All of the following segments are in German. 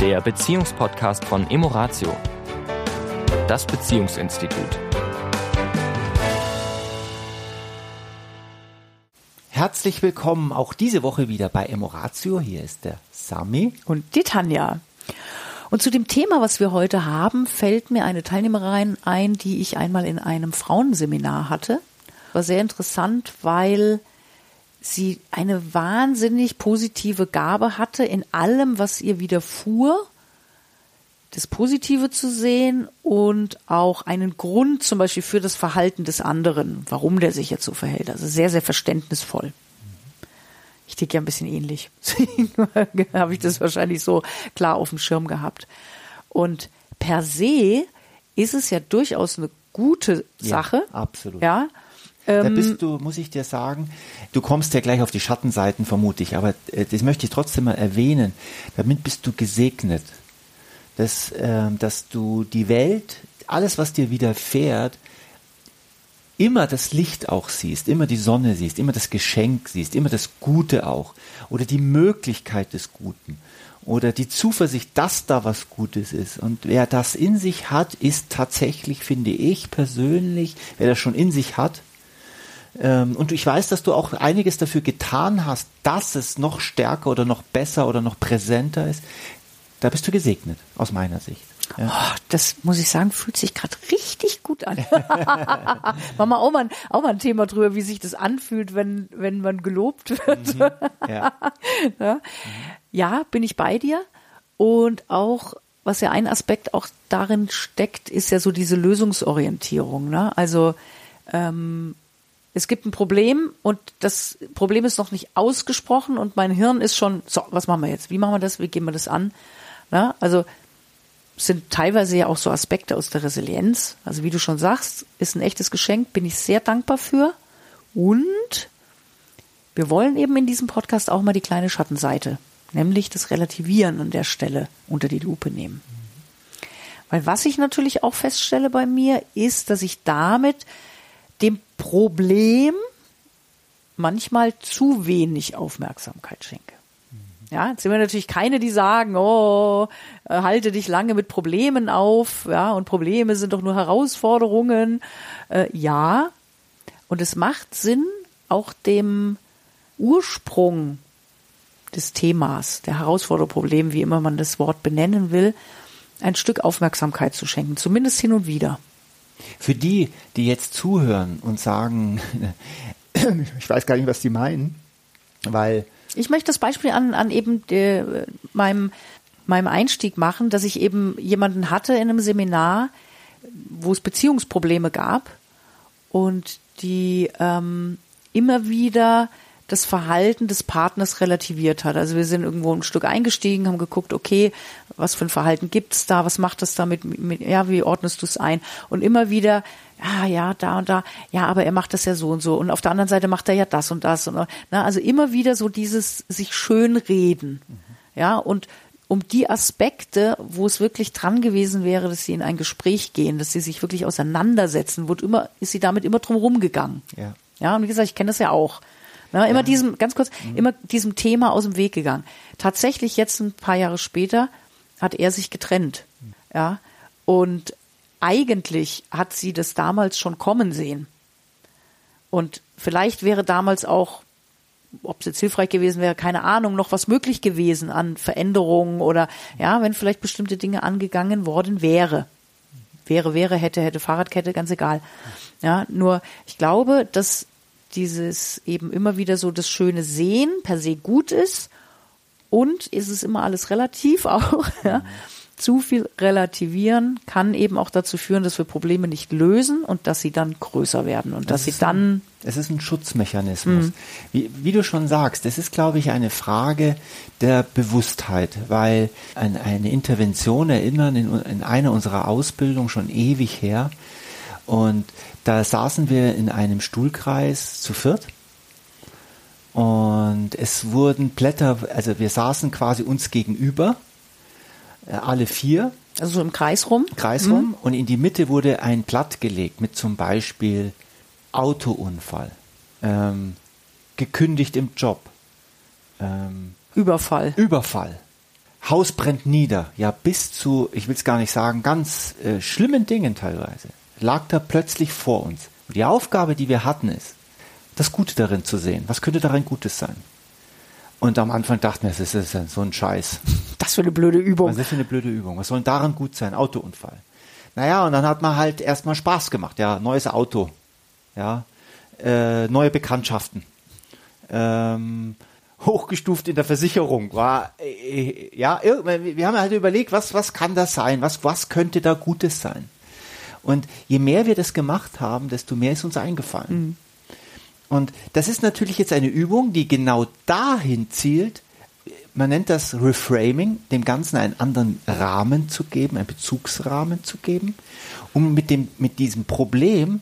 der Beziehungspodcast von Emoratio, das Beziehungsinstitut. Herzlich willkommen auch diese Woche wieder bei Emoratio. Hier ist der Sami und die Tanja. Und zu dem Thema, was wir heute haben, fällt mir eine Teilnehmerin ein, die ich einmal in einem Frauenseminar hatte. War sehr interessant, weil sie eine wahnsinnig positive Gabe hatte, in allem, was ihr widerfuhr, das Positive zu sehen und auch einen Grund zum Beispiel für das Verhalten des anderen, warum der sich jetzt so verhält. Also sehr, sehr verständnisvoll. Ich ticke ja ein bisschen ähnlich. Deswegen habe ich das wahrscheinlich so klar auf dem Schirm gehabt. Und per se ist es ja durchaus eine gute Sache. Ja, absolut. Ja, da ähm, bist du, muss ich dir sagen, du kommst ja gleich auf die Schattenseiten, vermute ich, aber äh, das möchte ich trotzdem mal erwähnen. Damit bist du gesegnet, dass, äh, dass du die Welt, alles, was dir widerfährt, immer das Licht auch siehst, immer die Sonne siehst, immer das Geschenk siehst, immer das Gute auch oder die Möglichkeit des Guten oder die Zuversicht, dass da was Gutes ist. Und wer das in sich hat, ist tatsächlich, finde ich persönlich, wer das schon in sich hat, ähm, und ich weiß, dass du auch einiges dafür getan hast, dass es noch stärker oder noch besser oder noch präsenter ist. Da bist du gesegnet, aus meiner Sicht. Ja. Oh, das muss ich sagen, fühlt sich gerade richtig gut an. Machen wir auch mal, auch mal ein Thema drüber, wie sich das anfühlt, wenn, wenn man gelobt wird. Mhm. Ja. ja. Mhm. ja, bin ich bei dir. Und auch, was ja ein Aspekt auch darin steckt, ist ja so diese Lösungsorientierung. Ne? Also ähm, es gibt ein Problem und das Problem ist noch nicht ausgesprochen und mein Hirn ist schon, so, was machen wir jetzt? Wie machen wir das? Wie gehen wir das an? Na, also sind teilweise ja auch so Aspekte aus der Resilienz. Also wie du schon sagst, ist ein echtes Geschenk, bin ich sehr dankbar für. Und wir wollen eben in diesem Podcast auch mal die kleine Schattenseite, nämlich das Relativieren an der Stelle unter die Lupe nehmen. Weil was ich natürlich auch feststelle bei mir, ist, dass ich damit dem Problem manchmal zu wenig Aufmerksamkeit schenke. Ja, jetzt sind wir natürlich keine, die sagen, oh, äh, halte dich lange mit Problemen auf, ja, und Probleme sind doch nur Herausforderungen. Äh, ja, und es macht Sinn, auch dem Ursprung des Themas, der Herausforderung, Problem, wie immer man das Wort benennen will, ein Stück Aufmerksamkeit zu schenken, zumindest hin und wieder. Für die, die jetzt zuhören und sagen, ich weiß gar nicht, was die meinen, weil. Ich möchte das Beispiel an, an eben de, meinem, meinem Einstieg machen, dass ich eben jemanden hatte in einem Seminar, wo es Beziehungsprobleme gab und die ähm, immer wieder das Verhalten des Partners relativiert hat. Also wir sind irgendwo ein Stück eingestiegen, haben geguckt, okay, was für ein Verhalten gibt's da, was macht das damit, mit, ja, wie ordnest du es ein? Und immer wieder, ja, ja, da und da, ja, aber er macht das ja so und so. Und auf der anderen Seite macht er ja das und das. Und, na, also immer wieder so dieses sich schönreden. Mhm. Ja, und um die Aspekte, wo es wirklich dran gewesen wäre, dass sie in ein Gespräch gehen, dass sie sich wirklich auseinandersetzen, wurde immer, ist sie damit immer drum rumgegangen. Ja. Ja, und wie gesagt, ich kenne das ja auch. Na, immer ja. diesem, ganz kurz, mhm. immer diesem Thema aus dem Weg gegangen. Tatsächlich jetzt ein paar Jahre später hat er sich getrennt. Ja. Und eigentlich hat sie das damals schon kommen sehen. Und vielleicht wäre damals auch, ob es jetzt hilfreich gewesen wäre, keine Ahnung, noch was möglich gewesen an Veränderungen oder ja, wenn vielleicht bestimmte Dinge angegangen worden wäre. Wäre, wäre, hätte, hätte, Fahrradkette, ganz egal. Ja, nur ich glaube, dass dieses eben immer wieder so das schöne Sehen per se gut ist und ist es immer alles relativ auch. Ja. Zu viel relativieren kann eben auch dazu führen, dass wir Probleme nicht lösen und dass sie dann größer werden und das dass sie dann. Ein, es ist ein Schutzmechanismus. Mhm. Wie, wie, du schon sagst, es ist, glaube ich, eine Frage der Bewusstheit, weil an eine Intervention erinnern in, in einer unserer Ausbildung schon ewig her. Und da saßen wir in einem Stuhlkreis zu viert. Und es wurden Blätter, also wir saßen quasi uns gegenüber, äh, alle vier. Also so im Kreis rum? Kreis rum. Mhm. Und in die Mitte wurde ein Blatt gelegt mit zum Beispiel Autounfall, ähm, gekündigt im Job, ähm, Überfall. Überfall, Haus brennt nieder, ja bis zu, ich will es gar nicht sagen, ganz äh, schlimmen Dingen teilweise, lag da plötzlich vor uns. Und die Aufgabe, die wir hatten, ist, das Gute darin zu sehen. Was könnte darin Gutes sein? Und am Anfang dachten wir, das ist so ein Scheiß. Das für eine blöde Übung. Was ist für eine blöde Übung? Was soll denn daran gut sein? Autounfall. Naja, und dann hat man halt erstmal Spaß gemacht. Ja, neues Auto. Ja, äh, neue Bekanntschaften. Ähm, hochgestuft in der Versicherung. War, äh, ja, wir haben halt überlegt, was, was kann das sein? Was, was könnte da Gutes sein? Und je mehr wir das gemacht haben, desto mehr ist uns eingefallen. Mhm. Und das ist natürlich jetzt eine Übung, die genau dahin zielt, man nennt das Reframing, dem Ganzen einen anderen Rahmen zu geben, einen Bezugsrahmen zu geben, um mit, dem, mit diesem Problem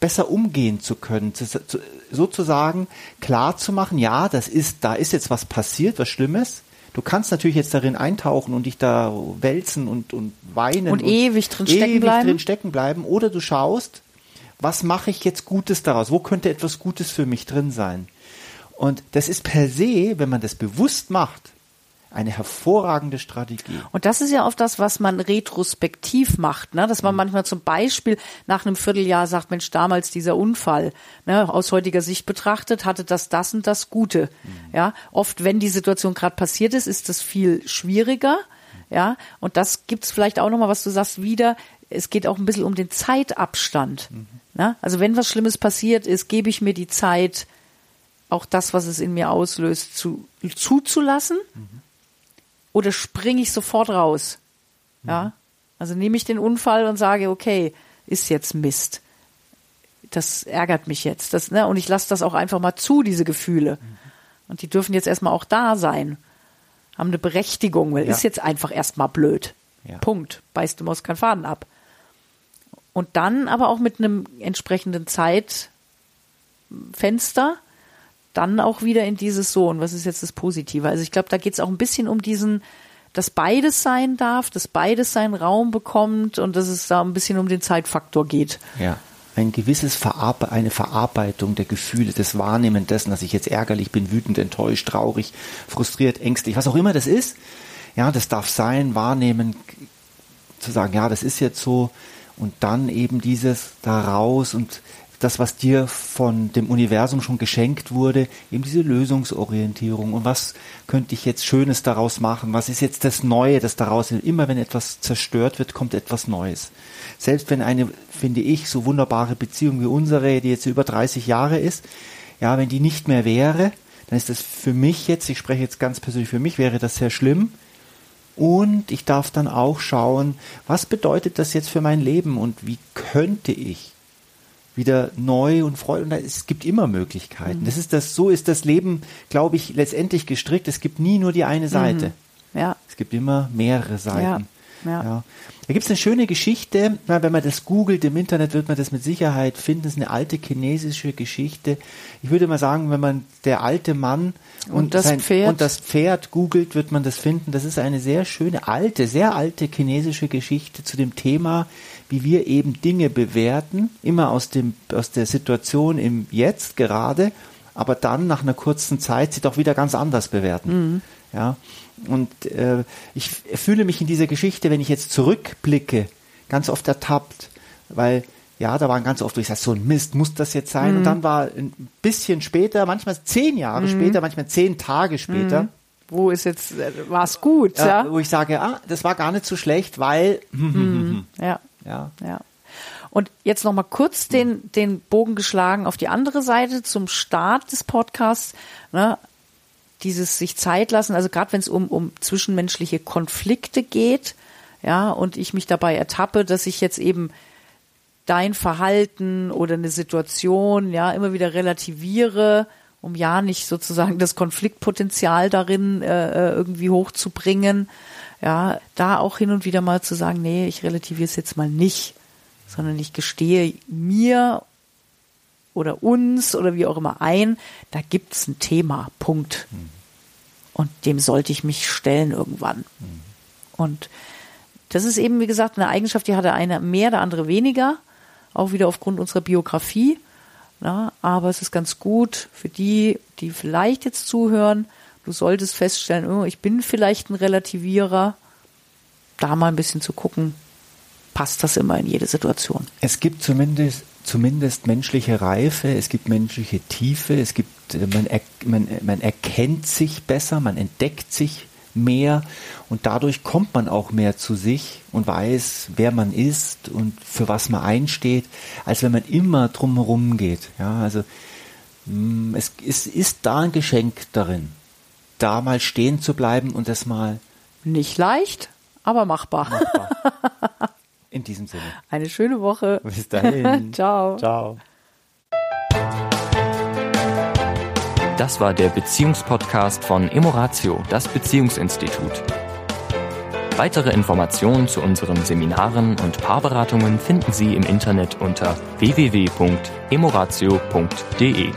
besser umgehen zu können, zu, zu, sozusagen klar zu machen, ja, das ist, da ist jetzt was passiert, was Schlimmes. Du kannst natürlich jetzt darin eintauchen und dich da wälzen und, und weinen. Und, und ewig drin stecken ewig bleiben. drin stecken bleiben. Oder du schaust, was mache ich jetzt Gutes daraus? Wo könnte etwas Gutes für mich drin sein? Und das ist per se, wenn man das bewusst macht, eine hervorragende Strategie. Und das ist ja oft das, was man retrospektiv macht, ne? dass man mhm. manchmal zum Beispiel nach einem Vierteljahr sagt, Mensch, damals dieser Unfall, ne? aus heutiger Sicht betrachtet, hatte das das und das Gute. Mhm. Ja, oft, wenn die Situation gerade passiert ist, ist das viel schwieriger. Ja, und das gibt's vielleicht auch nochmal, was du sagst, wieder. Es geht auch ein bisschen um den Zeitabstand. Mhm. Ne? Also wenn was Schlimmes passiert ist, gebe ich mir die Zeit, auch das, was es in mir auslöst, zu, zuzulassen? Mhm. Oder springe ich sofort raus? Mhm. Ja. Also nehme ich den Unfall und sage, okay, ist jetzt Mist. Das ärgert mich jetzt. Das, ne? Und ich lasse das auch einfach mal zu, diese Gefühle. Mhm. Und die dürfen jetzt erstmal auch da sein. Haben eine Berechtigung, weil ja. ist jetzt einfach erstmal blöd. Ja. Punkt. Beißt du Maus keinen Faden ab. Und dann aber auch mit einem entsprechenden Zeitfenster dann auch wieder in dieses So, und was ist jetzt das Positive? Also ich glaube, da geht es auch ein bisschen um diesen, dass beides sein darf, dass beides seinen Raum bekommt und dass es da ein bisschen um den Zeitfaktor geht. Ja. Ein gewisses Verarbe eine Verarbeitung der Gefühle, das Wahrnehmen dessen, dass ich jetzt ärgerlich bin, wütend, enttäuscht, traurig, frustriert, ängstlich, was auch immer das ist. Ja, das darf sein, wahrnehmen, zu sagen, ja, das ist jetzt so, und dann eben dieses daraus und das, was dir von dem Universum schon geschenkt wurde, eben diese Lösungsorientierung und was könnte ich jetzt Schönes daraus machen, was ist jetzt das Neue, das daraus, immer wenn etwas zerstört wird, kommt etwas Neues. Selbst wenn eine, finde ich, so wunderbare Beziehung wie unsere, die jetzt über 30 Jahre ist, ja, wenn die nicht mehr wäre, dann ist das für mich jetzt, ich spreche jetzt ganz persönlich für mich, wäre das sehr schlimm. Und ich darf dann auch schauen, was bedeutet das jetzt für mein Leben und wie könnte ich wieder neu und freudig. Und es gibt immer Möglichkeiten. Mhm. Das ist das, so ist das Leben, glaube ich, letztendlich gestrickt. Es gibt nie nur die eine Seite. Mhm. Ja. Es gibt immer mehrere Seiten. Ja. Ja. ja. Da gibt es eine schöne Geschichte, wenn man das googelt im Internet, wird man das mit Sicherheit finden. Das ist eine alte chinesische Geschichte. Ich würde mal sagen, wenn man der alte Mann und, und das, sein, Pferd. und das Pferd googelt, wird man das finden. Das ist eine sehr schöne, alte, sehr alte chinesische Geschichte zu dem Thema, wie wir eben Dinge bewerten, immer aus, dem, aus der Situation im Jetzt gerade, aber dann nach einer kurzen Zeit sie doch wieder ganz anders bewerten. Mhm. Ja, und äh, ich fühle mich in dieser Geschichte, wenn ich jetzt zurückblicke, ganz oft ertappt, weil ja, da waren ganz oft, wo ich sage, so ein Mist, muss das jetzt sein? Mhm. Und dann war ein bisschen später, manchmal zehn Jahre mhm. später, manchmal zehn Tage später. Mhm. Wo ist jetzt, äh, war es gut, ja, ja? Wo ich sage, ah, das war gar nicht so schlecht, weil. Mhm. ja. Ja. ja. Und jetzt noch mal kurz den, den Bogen geschlagen auf die andere Seite zum Start des Podcasts. Ne? Dieses sich Zeit lassen, also gerade wenn es um, um zwischenmenschliche Konflikte geht, ja, und ich mich dabei ertappe, dass ich jetzt eben dein Verhalten oder eine Situation, ja, immer wieder relativiere, um ja nicht sozusagen das Konfliktpotenzial darin äh, äh irgendwie hochzubringen ja, da auch hin und wieder mal zu sagen, nee, ich relativiere es jetzt mal nicht, sondern ich gestehe mir oder uns oder wie auch immer ein, da gibt es ein Thema, Punkt. Mhm. Und dem sollte ich mich stellen irgendwann. Mhm. Und das ist eben, wie gesagt, eine Eigenschaft, die hatte eine mehr, der andere weniger, auch wieder aufgrund unserer Biografie. Na, aber es ist ganz gut für die, die vielleicht jetzt zuhören, du solltest feststellen, oh, ich bin vielleicht ein Relativierer, da mal ein bisschen zu gucken, passt das immer in jede Situation. Es gibt zumindest zumindest menschliche Reife, es gibt menschliche Tiefe, es gibt äh, man, er, man, man erkennt sich besser, man entdeckt sich mehr und dadurch kommt man auch mehr zu sich und weiß, wer man ist und für was man einsteht, als wenn man immer drumherum geht. Ja, also mm, es, es ist da ein Geschenk darin, da mal stehen zu bleiben und das mal nicht leicht, aber machbar. machbar. In diesem Sinne. Eine schöne Woche. Bis dahin. Ciao. Ciao. Das war der Beziehungspodcast von Emoratio, das Beziehungsinstitut. Weitere Informationen zu unseren Seminaren und Paarberatungen finden Sie im Internet unter www.emoratio.de.